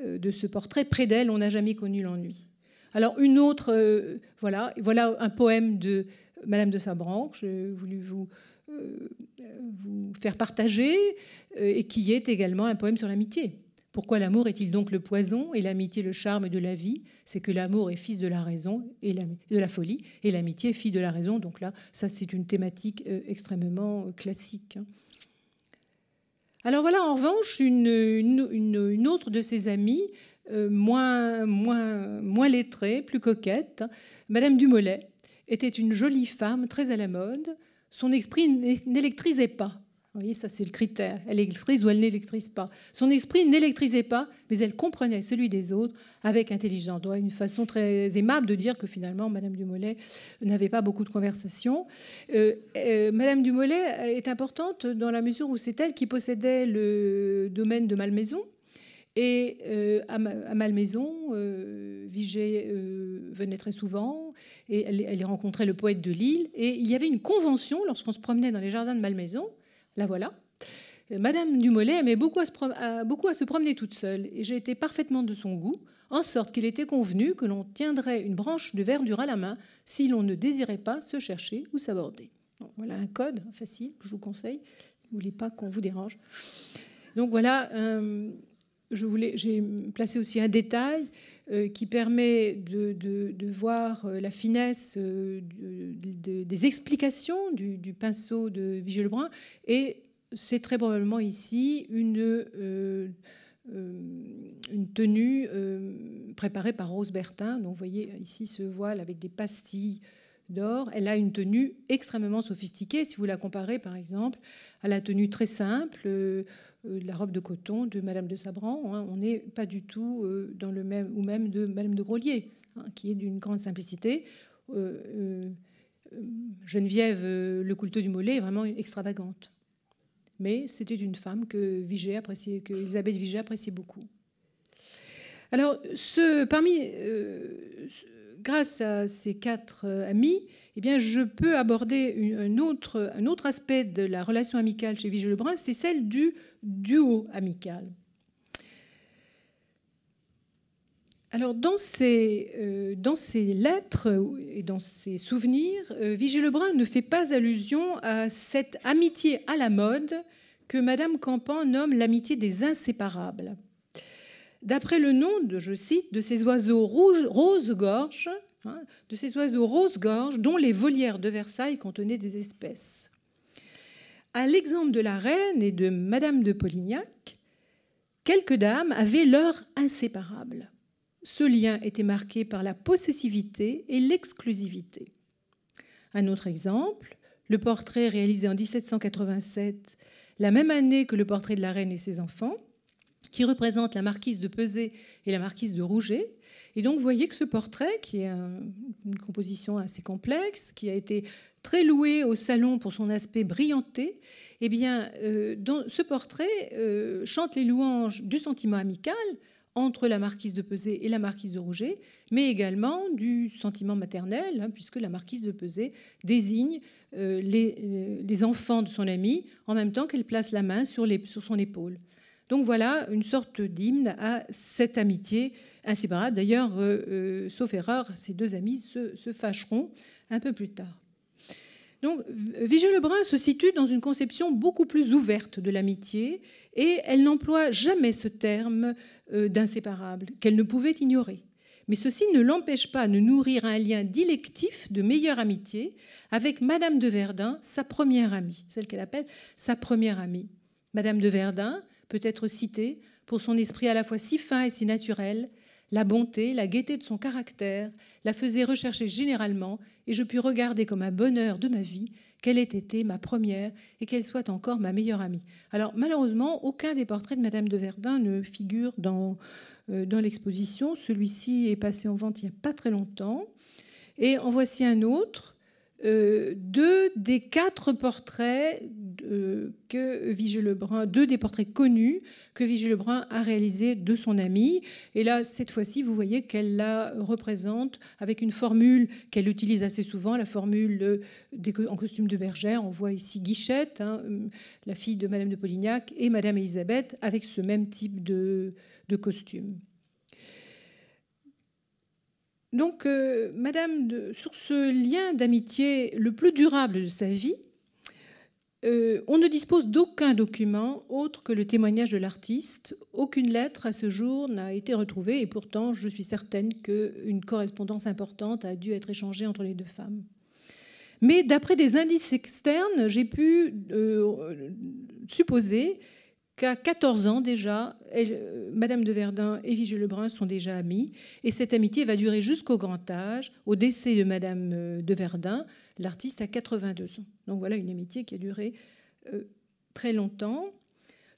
euh, de ce portrait. Près d'elle, on n'a jamais connu l'ennui. Alors une autre, euh, voilà, voilà un poème de Madame de Sabran que j'ai voulu vous, vous faire partager et qui est également un poème sur l'amitié. Pourquoi l'amour est-il donc le poison et l'amitié le charme de la vie? C'est que l'amour est fils de la raison et de la folie et l'amitié fille de la raison. Donc là, ça c'est une thématique extrêmement classique. Hein. Alors voilà, en revanche, une, autre de ses amies, euh, moins, moins, moins lettrée, plus coquette, Madame Dumollet, était une jolie femme très à la mode. Son esprit n'électrisait pas. Vous voyez, ça c'est le critère. Elle électrise ou elle n'électrise pas. Son esprit n'électrisait pas, mais elle comprenait celui des autres avec intelligence. Une façon très aimable de dire que finalement, Madame Dumollet n'avait pas beaucoup de conversation. Euh, euh, Madame Dumollet est importante dans la mesure où c'est elle qui possédait le domaine de Malmaison. Et euh, à, Malmaison, Vigée venait très souvent et elle, elle rencontrait le poète de Lille. Et il y avait une convention lorsqu'on se promenait dans les jardins de Malmaison la voilà. Madame Dumollet aimait beaucoup à, se promener toute seule, et j'ai été parfaitement de son goût, en sorte qu'il était convenu que l'on tiendrait une branche de verdure à la main si l'on ne désirait pas se chercher ou s'aborder. Voilà un code facile que je vous conseille. Ne voulez pas qu'on vous dérange. Donc voilà, euh, je voulais, j'ai placé aussi un détail euh, qui permet de, voir euh, la finesse euh, des explications du, pinceau de Vigée Lebrun. Et c'est très probablement ici une, une tenue préparée par Rose Bertin. Donc vous voyez ici ce voile avec des pastilles d'or. Elle a une tenue extrêmement sophistiquée. Si vous la comparez par exemple à la tenue très simple la robe de coton de Madame de Sabran. Hein. on n'est pas du tout euh, dans le même, ou même de Madame de Grolier, hein, qui est d'une grande simplicité. Euh, Geneviève Le Couteau du Mollet est vraiment extravagante. Mais c'était une femme que Vigée appréciait, que Elisabeth Vigée appréciait beaucoup. Alors, parmi, grâce à ces quatre amis, eh je peux aborder un autre, aspect de la relation amicale chez Vigée Lebrun, c'est celle du duo amical. Alors, dans ces, euh, lettres et dans ses souvenirs, euh, Vigée Lebrun ne fait pas allusion à cette amitié à la mode que Madame Campan nomme l'amitié des inséparables. D'après le nom, de, je cite, de ces oiseaux rose-gorge, hein, de ces oiseaux rose-gorge dont les volières de Versailles contenaient des espèces. À l'exemple de la reine et de Madame de Polignac, quelques dames avaient leur inséparable. Ce lien était marqué par la possessivité et l'exclusivité. Un autre exemple, le portrait réalisé en 1787, la même année que le portrait de la reine et ses enfants, qui représente la marquise de Pesé et la marquise de Rouget. Et donc, vous voyez que ce portrait, qui est une composition assez complexe, qui a été très loué au salon pour son aspect brillanté, eh bien, euh, ce portrait euh, chante les louanges du sentiment amical entre la marquise de Pesé et la marquise de Rouget, mais également du sentiment maternel, hein, puisque la marquise de Pesé désigne euh, les, enfants de son ami en même temps qu'elle place la main sur son épaule. Donc voilà une sorte d'hymne à cette amitié inséparable. D'ailleurs, sauf erreur, ces deux amis se fâcheront un peu plus tard. Donc, Vigée Lebrun se situe dans une conception beaucoup plus ouverte de l'amitié et elle n'emploie jamais ce terme euh, d'inséparable qu'elle ne pouvait ignorer. mais ceci ne l'empêche pas de nourrir un lien dilectif de meilleure amitié avec Madame de Verdun, sa première amie, celle qu'elle appelle sa première amie. Madame de Verdun peut être citée pour son esprit à la fois si fin et si naturel, la bonté, la gaieté de son caractère la faisait rechercher généralement, et je puis regarder comme un bonheur de ma vie qu'elle ait été ma première et qu'elle soit encore ma meilleure amie. Alors malheureusement, aucun des portraits de Madame de Verdun ne figure dans, euh, dans l'exposition. Celui-ci est passé en vente il n'y a pas très longtemps. Et en voici un autre euh, deux des quatre portraits euh, que Vigée Lebrun, deux des portraits connus que Vigée Lebrun a réalisés de son amie. Et là, cette fois-ci, vous voyez qu'elle la représente avec une formule qu'elle utilise assez souvent, la formule en costume de bergère. On voit ici Guichette, hein, la fille de Madame de Polignac, et Madame Elisabeth avec ce même type de costume. Donc, euh, Madame, sur ce lien d'amitié le plus durable de sa vie, euh, on ne dispose d'aucun document autre que le témoignage de l'artiste. Aucune lettre à ce jour n'a été retrouvée et pourtant je suis certaine qu'une correspondance importante a dû être échangée entre les deux femmes. Mais d'après des indices externes, j'ai pu euh, supposer qu'à 14 ans déjà, euh, Madame de Verdun et Vigée Lebrun sont déjà amies. Et cette amitié va durer jusqu'au grand âge, au décès de Madame euh, de Verdun, l'artiste a 82 ans. Donc voilà une amitié qui a duré euh, très longtemps.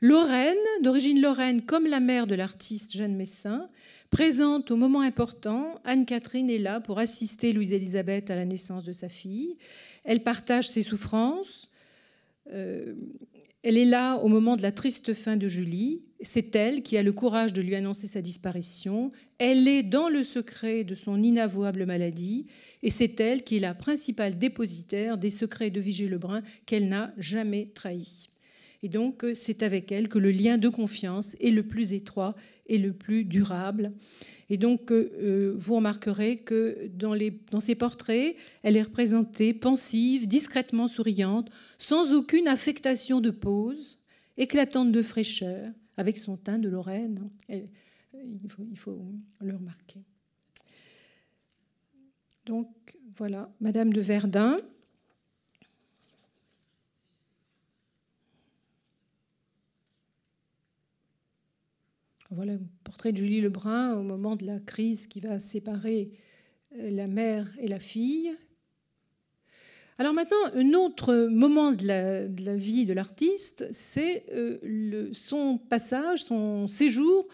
Lorraine, d'origine lorraine, comme la mère de l'artiste Jeanne Messin, présente au moment important, Anne-Catherine est là pour assister Louise-Élisabeth à la naissance de sa fille. Elle partage ses souffrances. Elle est là au moment de la triste fin de Julie. C'est elle qui a le courage de lui annoncer sa disparition. Elle est dans le secret de son inavouable maladie. Et c'est elle qui est la principale dépositaire des secrets de Vigée Lebrun qu'elle n'a jamais trahis. Et donc, c'est avec elle que le lien de confiance est le plus étroit et le plus durable. Et donc, euh, vous remarquerez que dans, les, dans ces portraits, elle est représentée pensive, discrètement souriante, sans aucune affectation de pose, éclatante de fraîcheur, avec son teint de Lorraine. faut, il faut le remarquer. Donc, voilà, Madame de Verdun. Voilà un portrait de Julie Lebrun au moment de la crise qui va séparer euh, la mère et la fille. Alors maintenant, un autre moment de la, vie de l'artiste, c'est euh, son passage, son séjour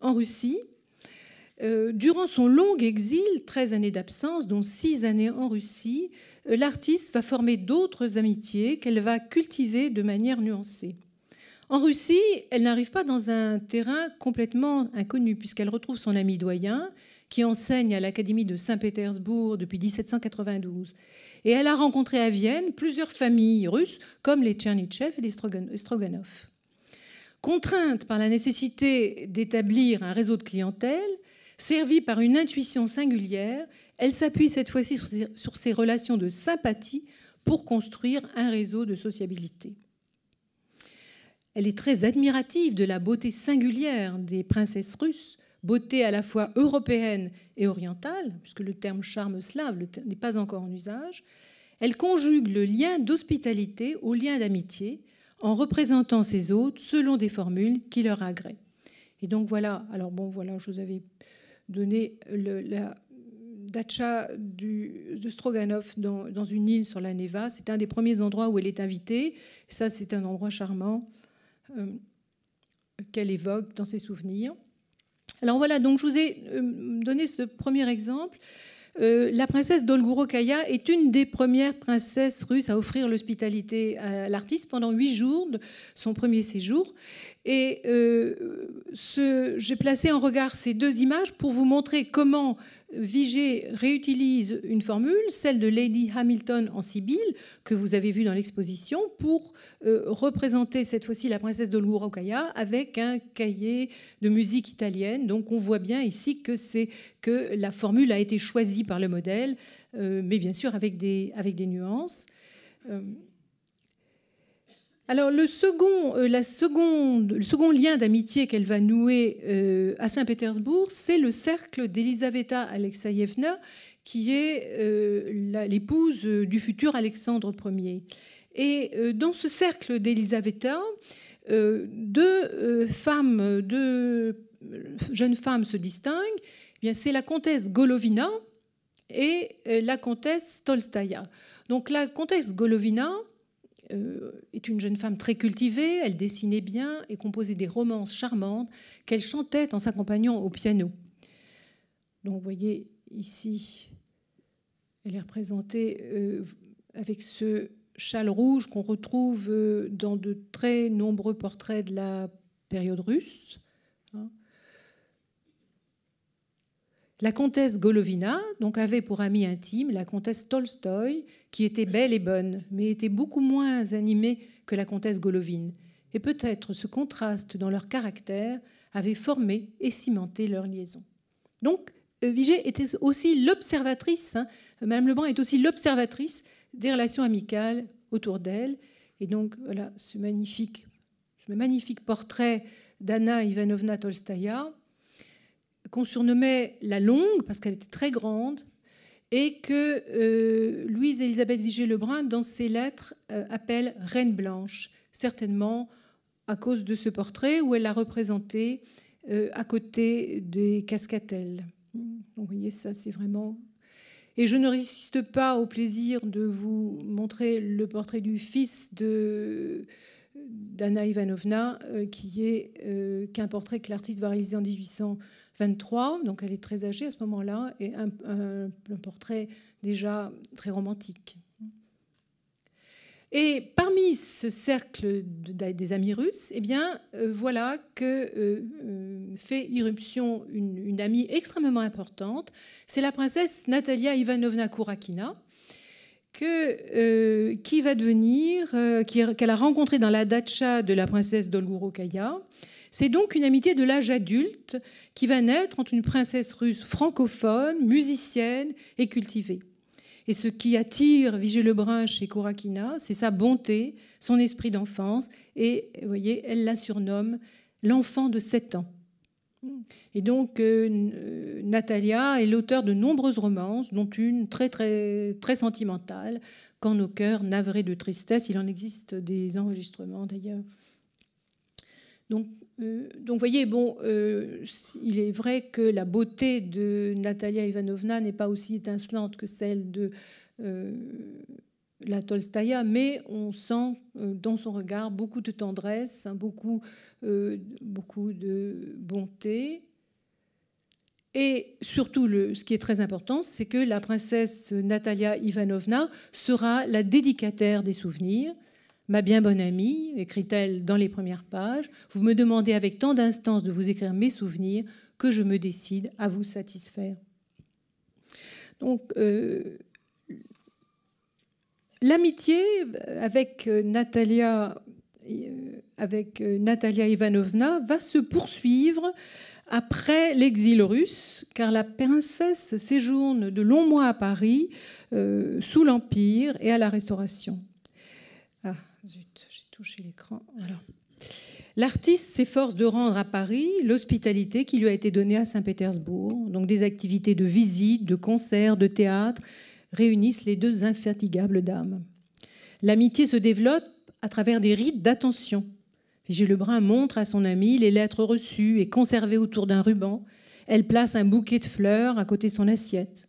en Russie. Euh, durant son long exil, 13 années d'absence, dont 6 années en Russie, l'artiste va former d'autres amitiés qu'elle va cultiver de manière nuancée. En Russie, elle n'arrive pas dans un terrain complètement inconnu, puisqu'elle retrouve son ami doyen, qui enseigne à l'Académie de Saint-Pétersbourg depuis 1792. Et elle a rencontré à Vienne plusieurs familles russes, comme les Tchernitchev et les Stroganov. Contrainte par la nécessité d'établir un réseau de clientèle, servie par une intuition singulière, elle s'appuie cette fois-ci sur ses relations de sympathie pour construire un réseau de sociabilité. Elle est très admirative de la beauté singulière des princesses russes, beauté à la fois européenne et orientale, puisque le terme charme slave n'est pas encore en usage. Elle conjugue le lien d'hospitalité au lien d'amitié en représentant ses hôtes selon des formules qui leur agréent. Et donc voilà, alors bon, voilà, je vous avais donné la dacha du, de Stroganov dans, dans, une île sur la Neva. C'est un des premiers endroits où elle est invitée. Ça, c'est un endroit charmant. Euh, qu'elle évoque dans ses souvenirs. Alors voilà, donc je vous ai euh, donné ce premier exemple. Euh, la princesse Dolgourokaya est une des premières princesses russes à offrir l'hospitalité à l'artiste pendant huit jours de son premier séjour. Et j'ai placé en regard ces deux images pour vous montrer comment Vigée réutilise une formule, celle de Lady Hamilton en Sibylle, que vous avez vue dans l'exposition, pour euh, représenter cette fois-ci la princesse de Rocaya avec un cahier de musique italienne. Donc on voit bien ici que, que la formule a été choisie par le modèle, euh, mais bien sûr avec des, avec des nuances. Euh, Alors le second, euh, le second lien d'amitié qu'elle va nouer euh, à Saint-Pétersbourg, c'est le cercle d'Elisaveta Alexeyevna, qui est euh, l'épouse du futur Alexandre Ier. Et dans ce cercle d'Elisaveta, deux femmes, deux jeunes femmes se distinguent. Eh c'est la comtesse Golovina et la comtesse Tolstaya. Donc la comtesse Golovina, est une jeune femme très cultivée, elle dessinait bien et composait des romances charmantes qu'elle chantait en s'accompagnant au piano. Donc vous voyez ici, elle est représentée euh, avec ce châle rouge qu'on retrouve euh, dans de très nombreux portraits de la période russe. Hein. La comtesse Golovina donc, avait pour amie intime la comtesse Tolstoï, qui était belle et bonne, mais était beaucoup moins animée que la comtesse Golovine. Et peut-être ce contraste dans leur caractère avait formé et cimenté leur liaison. Donc, euh, Vigée était aussi l'observatrice, hein, Madame Lebrun est aussi l'observatrice des relations amicales autour d'elle. Et donc, voilà ce magnifique, ce magnifique portrait d'Anna Ivanovna Tolstaya, qu'on surnommait la longue parce qu'elle était très grande et que euh, Louise-Élisabeth Vigée-Lebrun, dans ses lettres, euh, appelle Reine Blanche, certainement à cause de ce portrait où elle l'a représentée euh, à côté des cascatelles. vous voyez, ça, c'est vraiment. Et je ne résiste pas au plaisir de vous montrer le portrait du fils de d'Anna Ivanovna, qui est qu'un portrait que l'artiste va réaliser en 1800. 23, donc elle est très âgée à ce moment-là, et un, portrait déjà très romantique. Et parmi ce cercle des amis russes, eh bien, euh, voilà que euh, euh, fait irruption une, amie extrêmement importante. C'est la princesse Natalia Ivanovna Kourakina, qui va devenir, qu'elle a rencontrée dans la datcha de la princesse Dolgourokaya c'est donc une amitié de l'âge adulte qui va naître entre une princesse russe francophone, musicienne et cultivée. Et ce qui attire Vigée Lebrun chez Kourakina, c'est sa bonté, son esprit d'enfance, et vous voyez, elle la surnomme l'enfant de 7 ans. Et donc, euh, Natalia est l'auteur de nombreuses romances, dont une très, très, très sentimentale, Quand nos cœurs navrés de tristesse. Il en existe des enregistrements d'ailleurs. Donc, euh, donc, vous voyez, bon, euh, il est vrai que la beauté de Natalia Ivanovna n'est pas aussi étincelante que celle de euh, la Tolstaya, mais on sent dans son regard beaucoup de tendresse, hein, beaucoup, beaucoup de bonté. Et surtout, ce qui est très important, c'est que la princesse Natalia Ivanovna sera la dédicataire des souvenirs. Ma bien bonne amie, écrit-elle dans les premières pages, vous me demandez avec tant d'instance de vous écrire mes souvenirs que je me décide à vous satisfaire. Donc, euh, l'amitié avec Natalia, euh, avec Natalia Ivanovna va se poursuivre après l'exil russe, car la princesse séjourne de longs mois à Paris euh, sous l'Empire et à la Restauration. Ah, Zut, j'ai touché l'écran. L'artiste s'efforce de rendre à Paris l'hospitalité qui lui a été donnée à Saint-Pétersbourg. Donc des activités de visite, de concerts, de théâtre réunissent les deux infatigables dames. L'amitié se développe à travers des rites d'attention. Vigée Lebrun montre à son amie les lettres reçues et conservées autour d'un ruban. Elle place un bouquet de fleurs à côté de son assiette.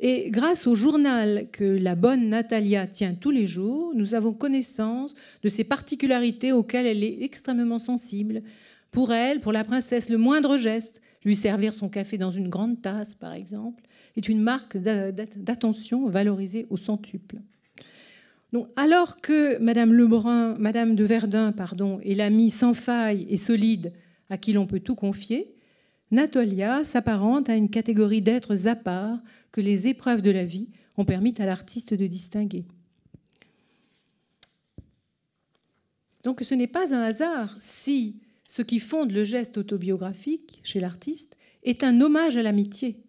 Et grâce au journal que la bonne Natalia tient tous les jours, nous avons connaissance de ces particularités auxquelles elle est extrêmement sensible. Pour elle, pour la princesse, le moindre geste, lui servir son café dans une grande tasse, par exemple, est une marque d'attention valorisée au centuple. Donc, alors que Madame Lebrun, Madame de Verdun, pardon, est l'amie sans faille et solide à qui l'on peut tout confier, Natalia s'apparente à une catégorie d'êtres à part que les épreuves de la vie ont permis à l'artiste de distinguer. Donc ce n'est pas un hasard si ce qui fonde le geste autobiographique chez l'artiste est un hommage à l'amitié,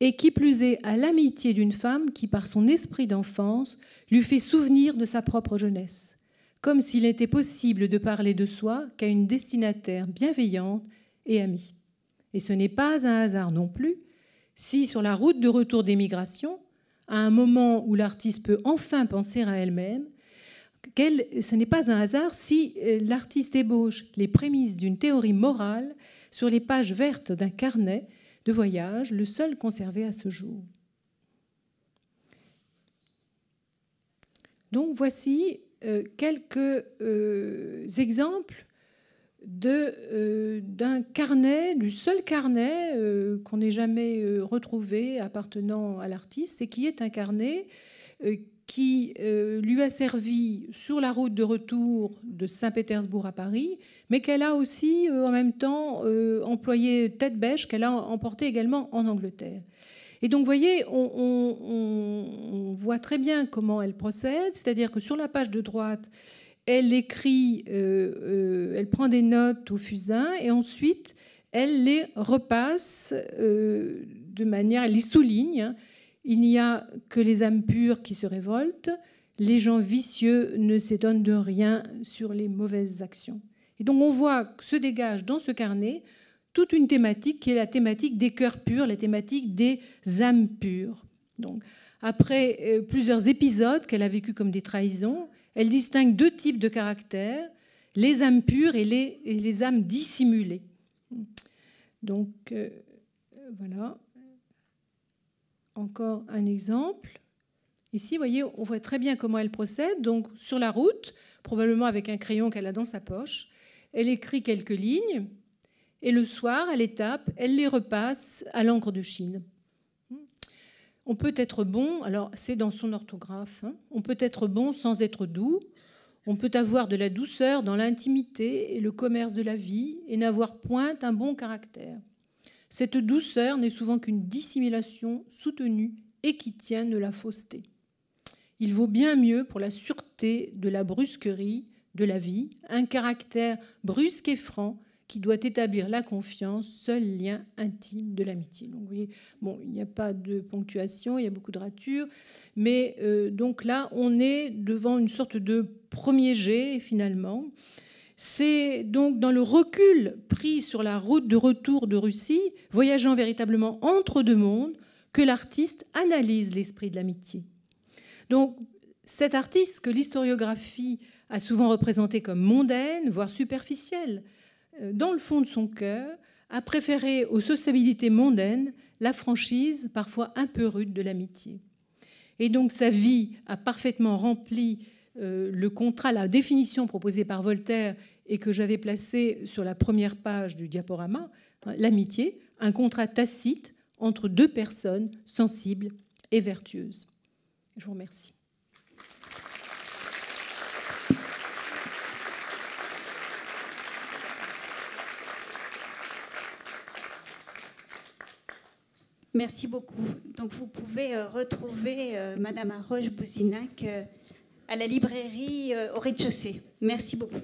et qui plus est à l'amitié d'une femme qui, par son esprit d'enfance, lui fait souvenir de sa propre jeunesse, comme s'il était possible de parler de soi qu'à une destinataire bienveillante et amie. Et ce n'est pas un hasard non plus si, sur la route de retour d'émigration, à un moment où l'artiste peut enfin penser à elle-même, ce n'est pas un hasard si euh, l'artiste ébauche les prémices d'une théorie morale sur les pages vertes d'un carnet de voyage, le seul conservé à ce jour. Donc voici euh, quelques euh, euh, d'un carnet, du seul carnet qu'on n'ait jamais retrouvé appartenant à l'artiste, et qui est un carnet qui lui a servi sur la route de retour de Saint-Pétersbourg à Paris, mais qu'elle a aussi en même temps employé tête bêche, qu'elle a emporté également en Angleterre. Et donc, vous voyez, on, voit très bien comment elle procède, c'est-à-dire que sur la page de droite, elle écrit, euh, euh, elle prend des notes au fusain et ensuite elle les repasse euh, de manière, elle les souligne. Il n'y a que les âmes pures qui se révoltent, les gens vicieux ne s'étonnent de rien sur les mauvaises actions. Et donc on voit que se dégage dans ce carnet toute une thématique qui est la thématique des cœurs purs, la thématique des âmes pures. Donc, après plusieurs épisodes qu'elle a vécu comme des trahisons, elle distingue deux types de caractères, les âmes pures et les, les âmes dissimulées. Donc, euh, voilà. Encore un exemple. Ici, vous voyez, on voit très bien comment elle procède. Donc, sur la route, probablement avec un crayon qu'elle a dans sa poche, elle écrit quelques lignes et le soir, à l'étape, elle les repasse à l'encre de Chine. On peut être bon, alors c'est dans son orthographe, hein. on peut être bon sans être doux, on peut avoir de la douceur dans l'intimité et le commerce de la vie et n'avoir point un bon caractère. Cette douceur n'est souvent qu'une dissimulation soutenue et qui tient de la fausseté. Il vaut bien mieux pour la sûreté de la brusquerie de la vie, un caractère brusque et franc qui doit établir la confiance, seul lien intime de l'amitié. Donc vous voyez, bon, il n'y a pas de ponctuation, il y a beaucoup de ratures, mais euh, donc là, on est devant une sorte de premier jet finalement. C'est donc dans le recul pris sur la route de retour de Russie, voyageant véritablement entre deux mondes, que l'artiste analyse l'esprit de l'amitié. Donc cet artiste que l'historiographie a souvent représenté comme mondaine, voire superficielle, dans le fond de son cœur, a préféré aux sociabilités mondaines la franchise, parfois un peu rude, de l'amitié. Et donc sa vie a parfaitement rempli euh, le contrat, la définition proposée par Voltaire et que j'avais placée sur la première page du diaporama, hein, l'amitié, un contrat tacite entre deux personnes sensibles et vertueuses. Je vous remercie. Merci beaucoup. Donc vous pouvez euh, retrouver euh, Madame Arroche-Bouzinac euh, à la librairie au rez-de-chaussée. Merci beaucoup.